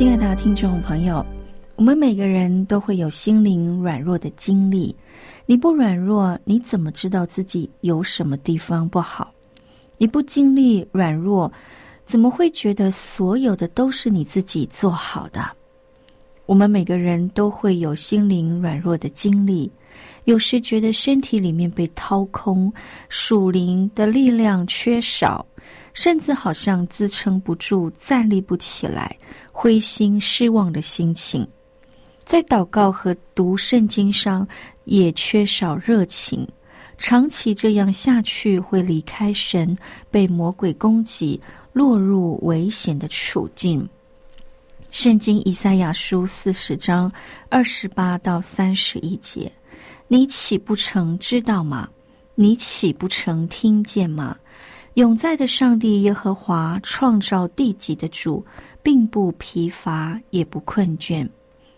亲爱的听众朋友。我们每个人都会有心灵软弱的经历，你不软弱，你怎么知道自己有什么地方不好？你不经历软弱，怎么会觉得所有的都是你自己做好的？我们每个人都会有心灵软弱的经历，有时觉得身体里面被掏空，属灵的力量缺少，甚至好像支撑不住，站立不起来，灰心失望的心情。在祷告和读圣经上也缺少热情，长期这样下去会离开神，被魔鬼攻击，落入危险的处境。圣经以赛亚书四十章二十八到三十一节：你岂不曾知道吗？你岂不曾听见吗？永在的上帝耶和华创造地极的主，并不疲乏，也不困倦。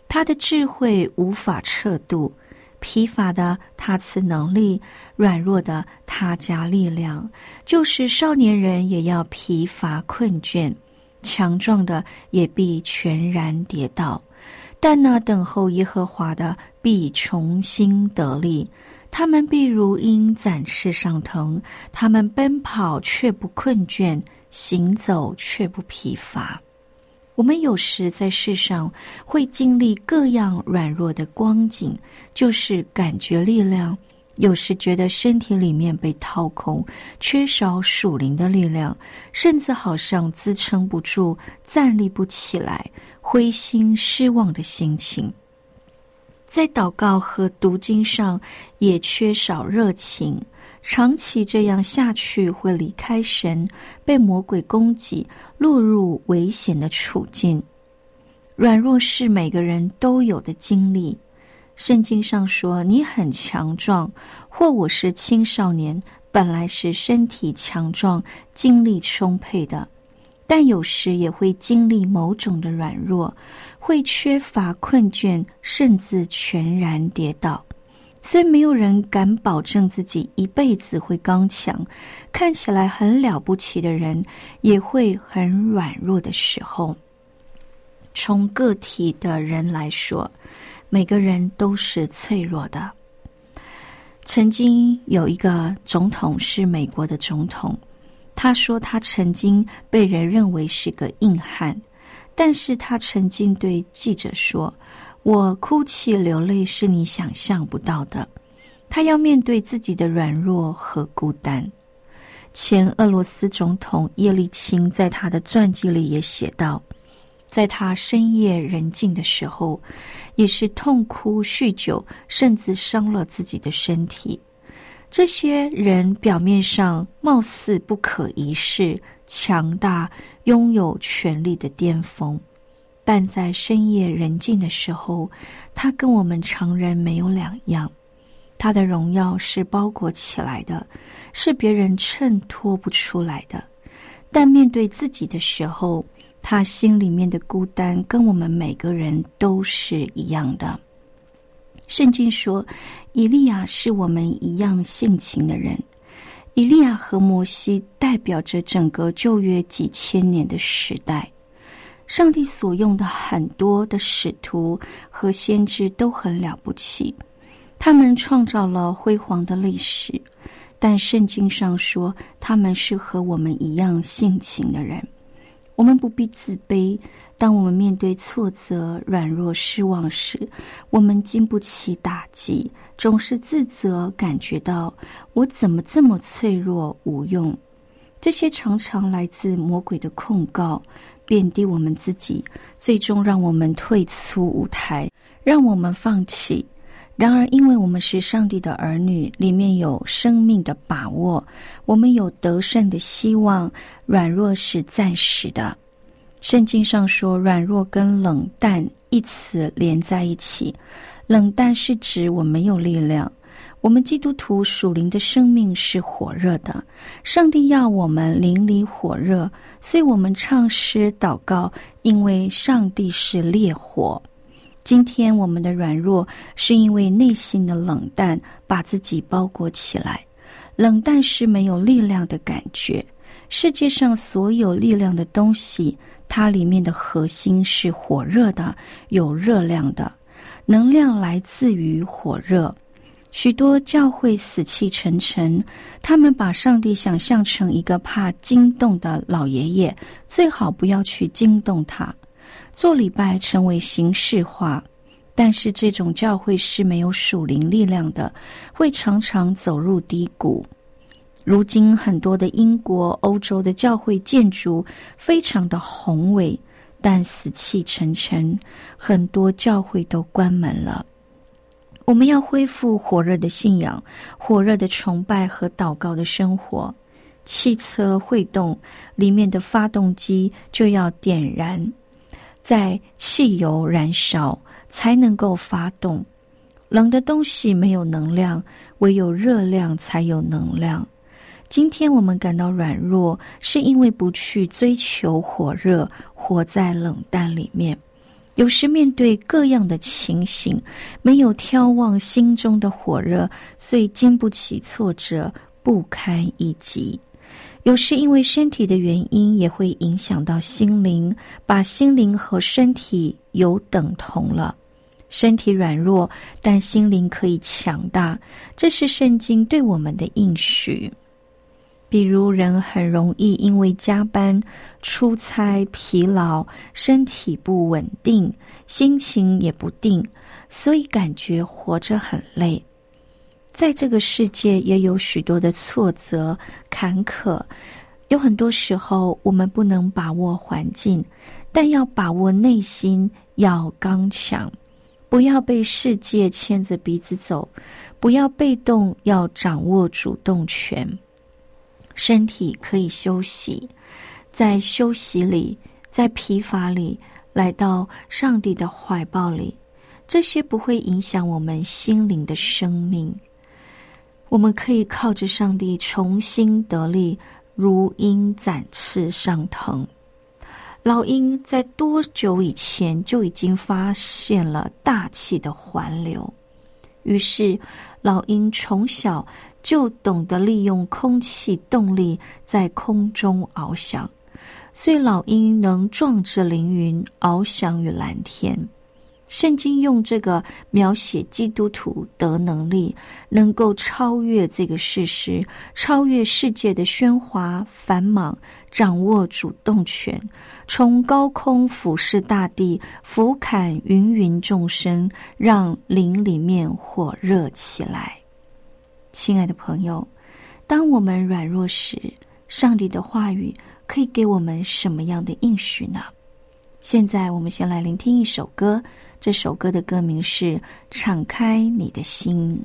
他的智慧无法测度，疲乏的他赐能力，软弱的他加力量。就是少年人也要疲乏困倦，强壮的也必全然跌倒。但那等候耶和华的必重新得力，他们必如鹰展翅上腾，他们奔跑却不困倦，行走却不疲乏。我们有时在世上会经历各样软弱的光景，就是感觉力量；有时觉得身体里面被掏空，缺少属灵的力量，甚至好像支撑不住，站立不起来，灰心失望的心情。在祷告和读经上也缺少热情。长期这样下去，会离开神，被魔鬼攻击，落入危险的处境。软弱是每个人都有的经历。圣经上说：“你很强壮，或我是青少年，本来是身体强壮、精力充沛的，但有时也会经历某种的软弱，会缺乏困倦，甚至全然跌倒。”虽没有人敢保证自己一辈子会刚强，看起来很了不起的人，也会很软弱的时候。从个体的人来说，每个人都是脆弱的。曾经有一个总统是美国的总统，他说他曾经被人认为是个硬汉，但是他曾经对记者说。我哭泣流泪是你想象不到的。他要面对自己的软弱和孤单。前俄罗斯总统叶利钦在他的传记里也写道，在他深夜人静的时候，也是痛哭、酗酒，甚至伤了自己的身体。这些人表面上貌似不可一世、强大、拥有权力的巅峰。但在深夜人静的时候，他跟我们常人没有两样。他的荣耀是包裹起来的，是别人衬托不出来的。但面对自己的时候，他心里面的孤单跟我们每个人都是一样的。圣经说，以利亚是我们一样性情的人。以利亚和摩西代表着整个旧约几千年的时代。上帝所用的很多的使徒和先知都很了不起，他们创造了辉煌的历史。但圣经上说他们是和我们一样性情的人。我们不必自卑。当我们面对挫折、软弱、失望时，我们经不起打击，总是自责，感觉到我怎么这么脆弱无用。这些常常来自魔鬼的控告，贬低我们自己，最终让我们退出舞台，让我们放弃。然而，因为我们是上帝的儿女，里面有生命的把握，我们有得胜的希望。软弱是暂时的。圣经上说，软弱跟冷淡一词连在一起。冷淡是指我没有力量。我们基督徒属灵的生命是火热的，上帝要我们淋漓火热，所以我们唱诗祷告，因为上帝是烈火。今天我们的软弱，是因为内心的冷淡把自己包裹起来。冷淡是没有力量的感觉。世界上所有力量的东西，它里面的核心是火热的，有热量的，能量来自于火热。许多教会死气沉沉，他们把上帝想象成一个怕惊动的老爷爷，最好不要去惊动他。做礼拜成为形式化，但是这种教会是没有属灵力量的，会常常走入低谷。如今很多的英国、欧洲的教会建筑非常的宏伟，但死气沉沉，很多教会都关门了。我们要恢复火热的信仰、火热的崇拜和祷告的生活。汽车会动，里面的发动机就要点燃。在汽油燃烧才能够发动，冷的东西没有能量，唯有热量才有能量。今天我们感到软弱，是因为不去追求火热，活在冷淡里面。有时面对各样的情形，没有眺望心中的火热，所以经不起挫折，不堪一击。有时因为身体的原因，也会影响到心灵，把心灵和身体有等同了。身体软弱，但心灵可以强大，这是圣经对我们的应许。比如，人很容易因为加班、出差疲劳，身体不稳定，心情也不定，所以感觉活着很累。在这个世界，也有许多的挫折、坎坷。有很多时候，我们不能把握环境，但要把握内心，要刚强，不要被世界牵着鼻子走，不要被动，要掌握主动权。身体可以休息，在休息里，在疲乏里，来到上帝的怀抱里，这些不会影响我们心灵的生命。我们可以靠着上帝重新得力，如鹰展翅上腾。老鹰在多久以前就已经发现了大气的环流，于是老鹰从小就懂得利用空气动力在空中翱翔，所以老鹰能壮志凌云，翱翔于蓝天。圣经用这个描写基督徒得能力，能够超越这个事实，超越世界的喧哗繁忙，掌握主动权，从高空俯视大地，俯瞰芸芸众生，让灵里面火热起来。亲爱的朋友，当我们软弱时，上帝的话语可以给我们什么样的应许呢？现在我们先来聆听一首歌。这首歌的歌名是《敞开你的心》。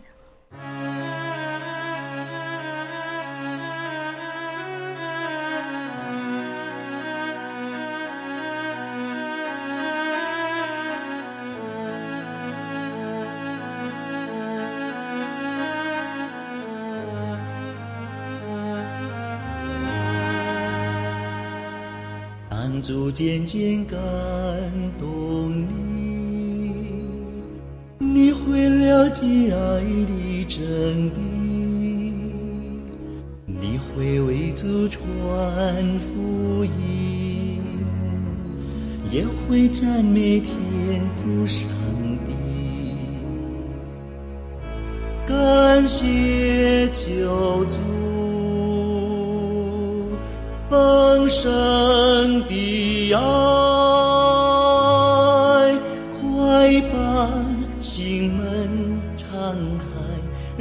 渐渐感动你。你会了解爱的真谛，你会为祖传福音，也会赞美天父上帝。感谢救主，神的爱，快把心门敞开，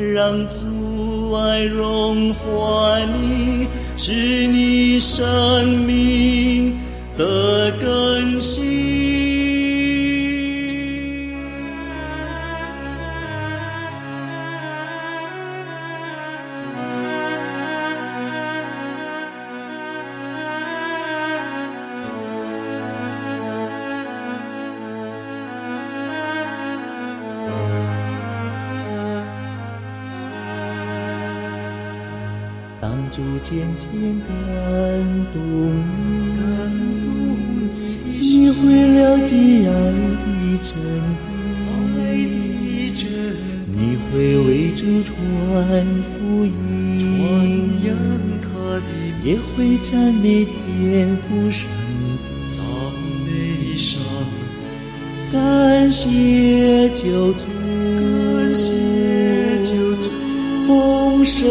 让主爱融化你，使你生命你会了解爱的真你会为主传福音，也会赞美天父上，感谢救主，感谢救主。丰盛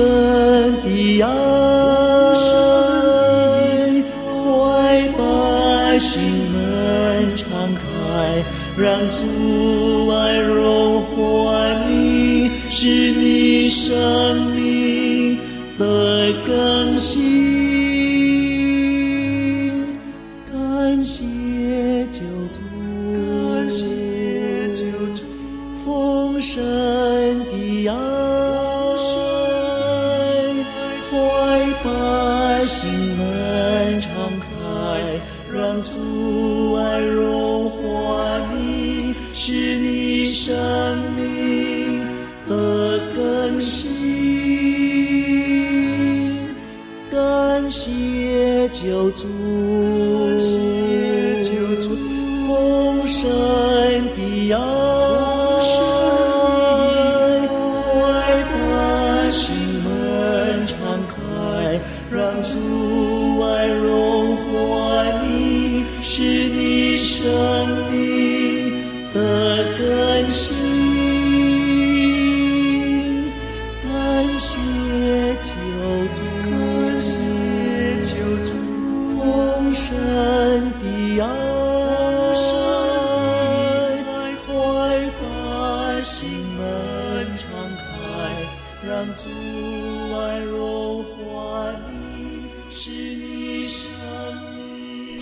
爱。快把心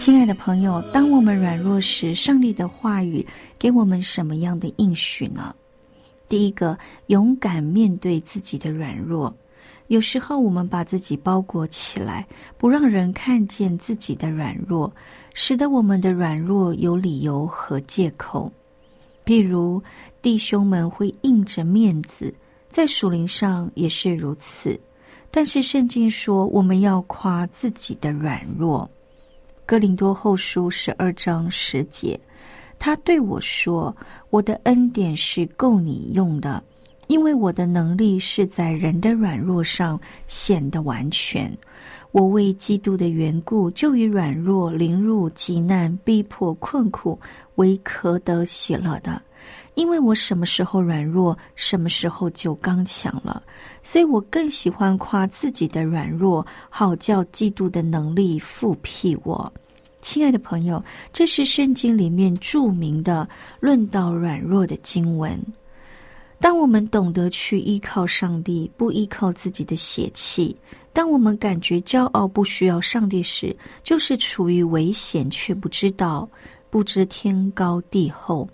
亲爱的朋友，当我们软弱时，上帝的话语给我们什么样的应许呢？第一个，勇敢面对自己的软弱。有时候我们把自己包裹起来，不让人看见自己的软弱，使得我们的软弱有理由和借口。譬如弟兄们会硬着面子，在属灵上也是如此。但是圣经说，我们要夸自己的软弱。哥林多后书十二章十节，他对我说：“我的恩典是够你用的，因为我的能力是在人的软弱上显得完全。我为基督的缘故，就以软弱、凌辱、极难、逼迫、困苦为可得喜乐的。因为我什么时候软弱，什么时候就刚强了。所以我更喜欢夸自己的软弱，好叫基督的能力复辟我。”亲爱的朋友，这是圣经里面著名的论到软弱的经文。当我们懂得去依靠上帝，不依靠自己的血气；当我们感觉骄傲不需要上帝时，就是处于危险却不知道，不知天高地厚。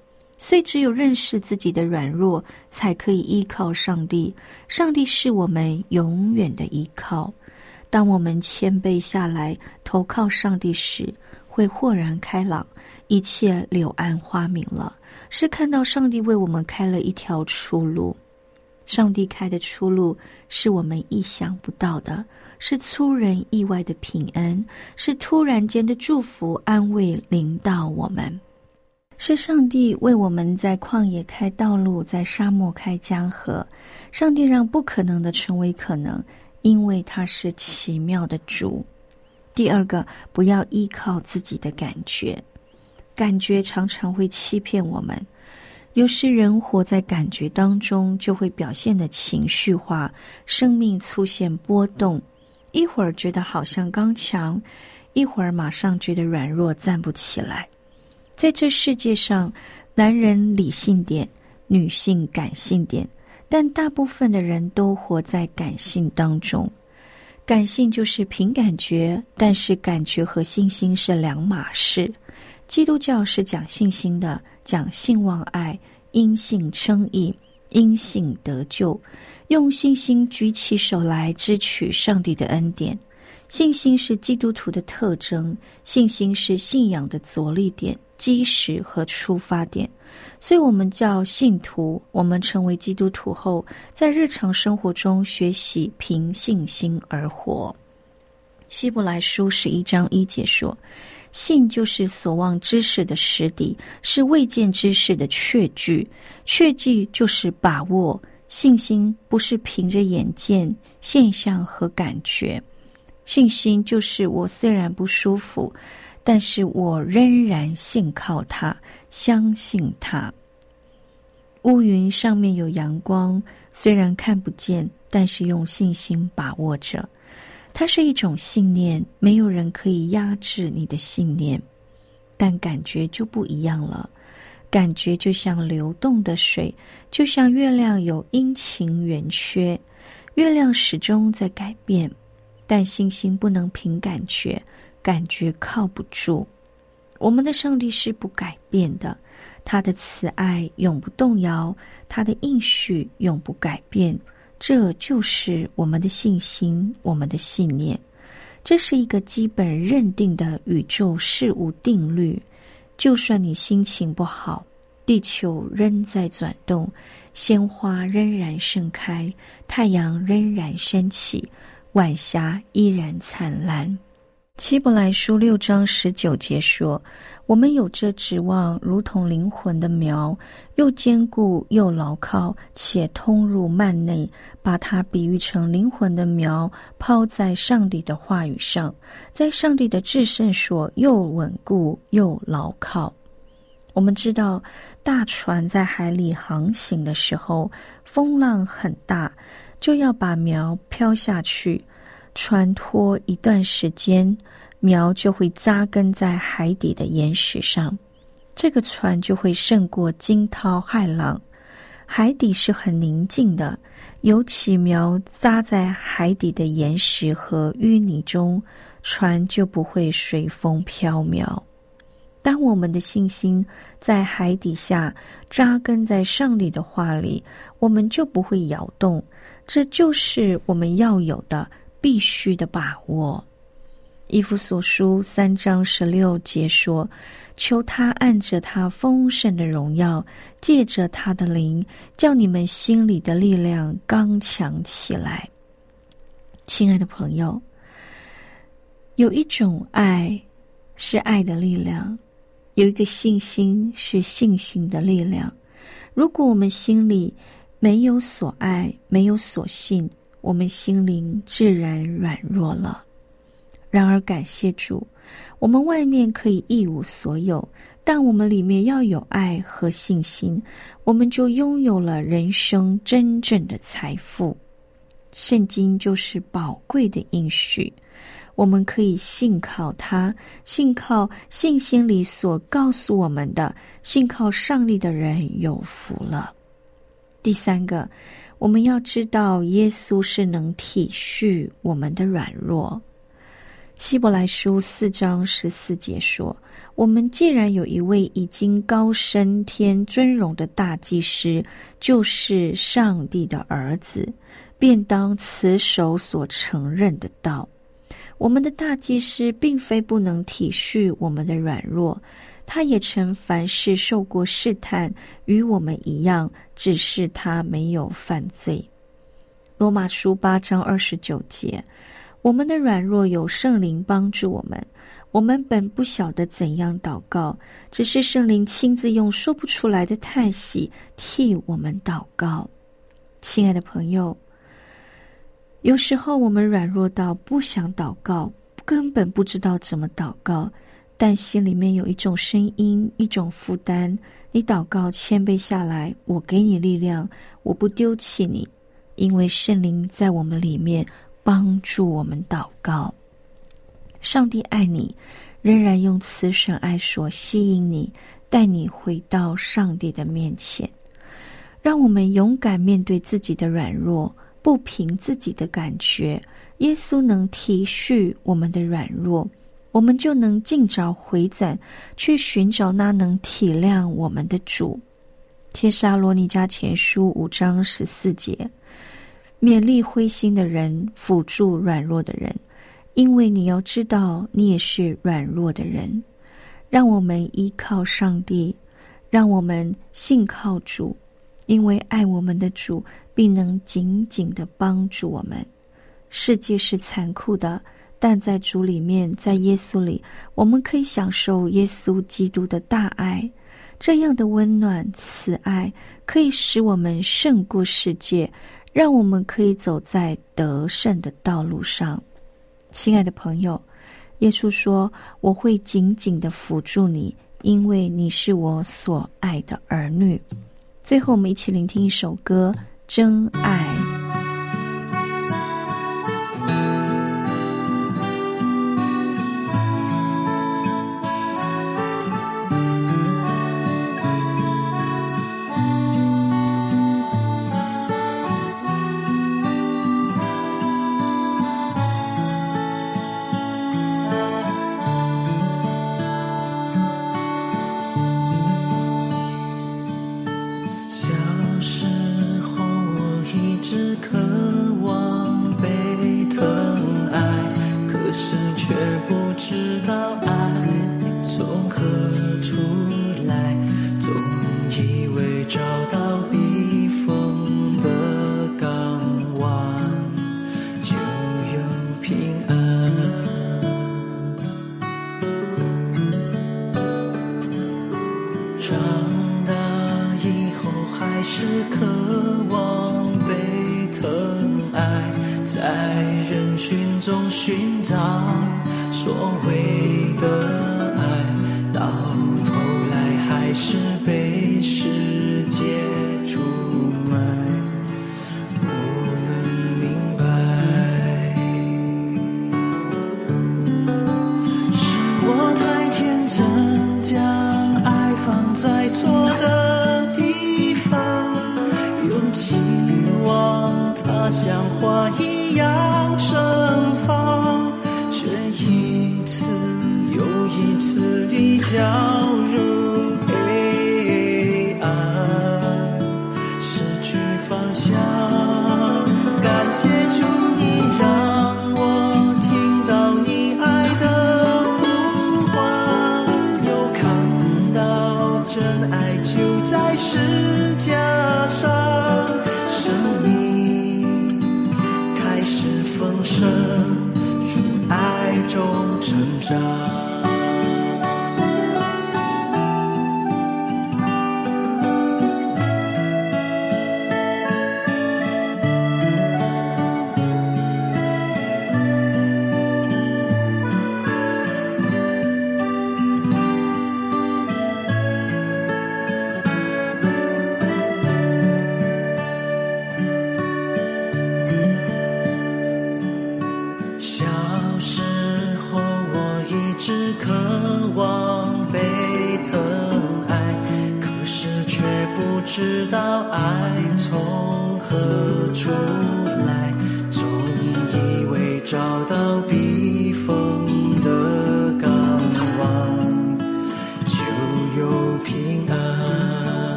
所以，只有认识自己的软弱，才可以依靠上帝。上帝是我们永远的依靠。当我们谦卑下来，投靠上帝时，会豁然开朗，一切柳暗花明了。是看到上帝为我们开了一条出路。上帝开的出路是我们意想不到的，是出人意外的平安，是突然间的祝福安慰临到我们。是上帝为我们在旷野开道路，在沙漠开江河。上帝让不可能的成为可能，因为他是奇妙的主。第二个，不要依靠自己的感觉，感觉常常会欺骗我们。有时人活在感觉当中，就会表现的情绪化，生命出现波动，一会儿觉得好像刚强，一会儿马上觉得软弱，站不起来。在这世界上，男人理性点，女性感性点，但大部分的人都活在感性当中。感性就是凭感觉，但是感觉和信心是两码事。基督教是讲信心的，讲信望爱，因信称义，因信得救，用信心举起手来支取上帝的恩典。信心是基督徒的特征，信心是信仰的着力点、基石和出发点。所以，我们叫信徒。我们成为基督徒后，在日常生活中学习凭信心而活。希伯来书十一章一节说：“信就是所望之事的实底，是未见之事的确据。确据就是把握。信心不是凭着眼见现象和感觉，信心就是我虽然不舒服。”但是我仍然信靠他，相信他。乌云上面有阳光，虽然看不见，但是用信心把握着。它是一种信念，没有人可以压制你的信念。但感觉就不一样了，感觉就像流动的水，就像月亮有阴晴圆缺，月亮始终在改变，但信心不能凭感觉。感觉靠不住，我们的上帝是不改变的，他的慈爱永不动摇，他的应许永不改变。这就是我们的信心，我们的信念。这是一个基本认定的宇宙事物定律。就算你心情不好，地球仍在转动，鲜花仍然盛开，太阳仍然升起，晚霞依然灿烂。希伯来书六章十九节说：“我们有这指望，如同灵魂的苗，又坚固又牢靠，且通入幔内。把它比喻成灵魂的苗，抛在上帝的话语上，在上帝的至圣所，又稳固又牢靠。”我们知道，大船在海里航行的时候，风浪很大，就要把苗飘下去。穿脱一段时间，苗就会扎根在海底的岩石上，这个船就会胜过惊涛骇浪。海底是很宁静的，尤其苗扎在海底的岩石和淤泥中，船就不会随风飘渺。当我们的信心在海底下扎根在上帝的话里，我们就不会摇动。这就是我们要有的。必须的把握，《伊夫所书》三章十六节说：“求他按着他丰盛的荣耀，借着他的灵，叫你们心里的力量刚强起来。”亲爱的朋友，有一种爱是爱的力量，有一个信心是信心的力量。如果我们心里没有所爱，没有所信，我们心灵自然软弱了。然而，感谢主，我们外面可以一无所有，但我们里面要有爱和信心，我们就拥有了人生真正的财富。圣经就是宝贵的应许，我们可以信靠它，信靠信心里所告诉我们的，信靠上帝的人有福了。第三个。我们要知道，耶稣是能体恤我们的软弱。希伯来书四章十四节说：“我们既然有一位已经高升天尊荣的大祭司，就是上帝的儿子，便当持守所承认的道。我们的大祭司并非不能体恤我们的软弱。”他也曾凡事受过试探，与我们一样，只是他没有犯罪。罗马书八章二十九节，我们的软弱有圣灵帮助我们，我们本不晓得怎样祷告，只是圣灵亲自用说不出来的叹息替我们祷告。亲爱的朋友，有时候我们软弱到不想祷告，根本不知道怎么祷告。但心里面有一种声音，一种负担。你祷告谦卑下来，我给你力量，我不丢弃你，因为圣灵在我们里面帮助我们祷告。上帝爱你，仍然用慈神爱所吸引你，带你回到上帝的面前。让我们勇敢面对自己的软弱，不凭自己的感觉。耶稣能体恤我们的软弱。我们就能尽早回转，去寻找那能体谅我们的主。帖撒罗尼迦前书五章十四节，勉励灰心的人，辅助软弱的人，因为你要知道，你也是软弱的人。让我们依靠上帝，让我们信靠主，因为爱我们的主必能紧紧的帮助我们。世界是残酷的。但在主里面，在耶稣里，我们可以享受耶稣基督的大爱，这样的温暖慈爱，可以使我们胜过世界，让我们可以走在得胜的道路上。亲爱的朋友，耶稣说：“我会紧紧的扶住你，因为你是我所爱的儿女。”最后，我们一起聆听一首歌《真爱》。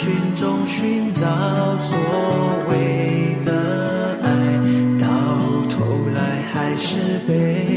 群中寻找所谓的爱到头来还是悲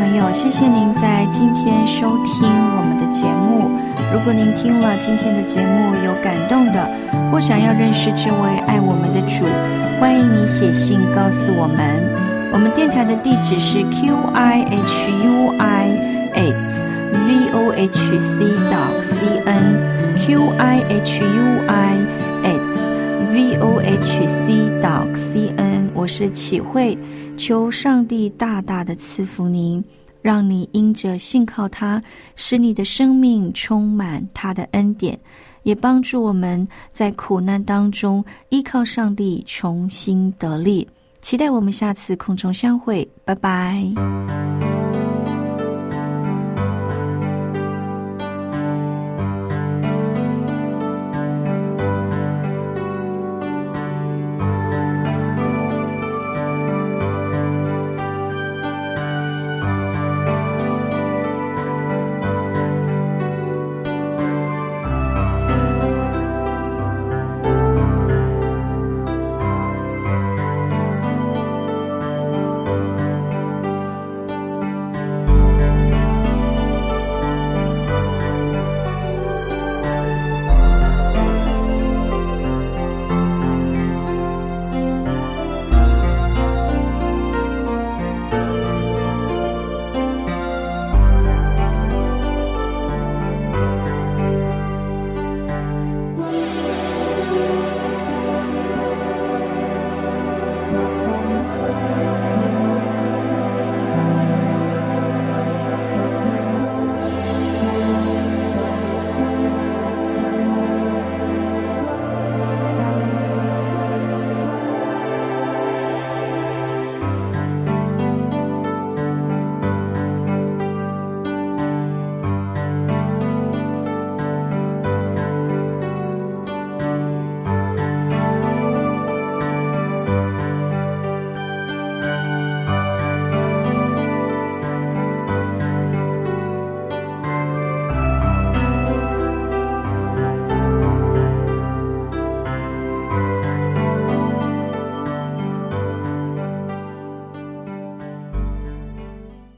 朋友，谢谢您在今天收听我们的节目。如果您听了今天的节目有感动的，或想要认识这位爱我们的主，欢迎你写信告诉我们。我们电台的地址是 q i h u i eight v o h c dot c n q i h u i eight v o h c dot c n。我是启慧。求上帝大大的赐福您，让你因着信靠他，使你的生命充满他的恩典，也帮助我们在苦难当中依靠上帝重新得力。期待我们下次空中相会，拜拜。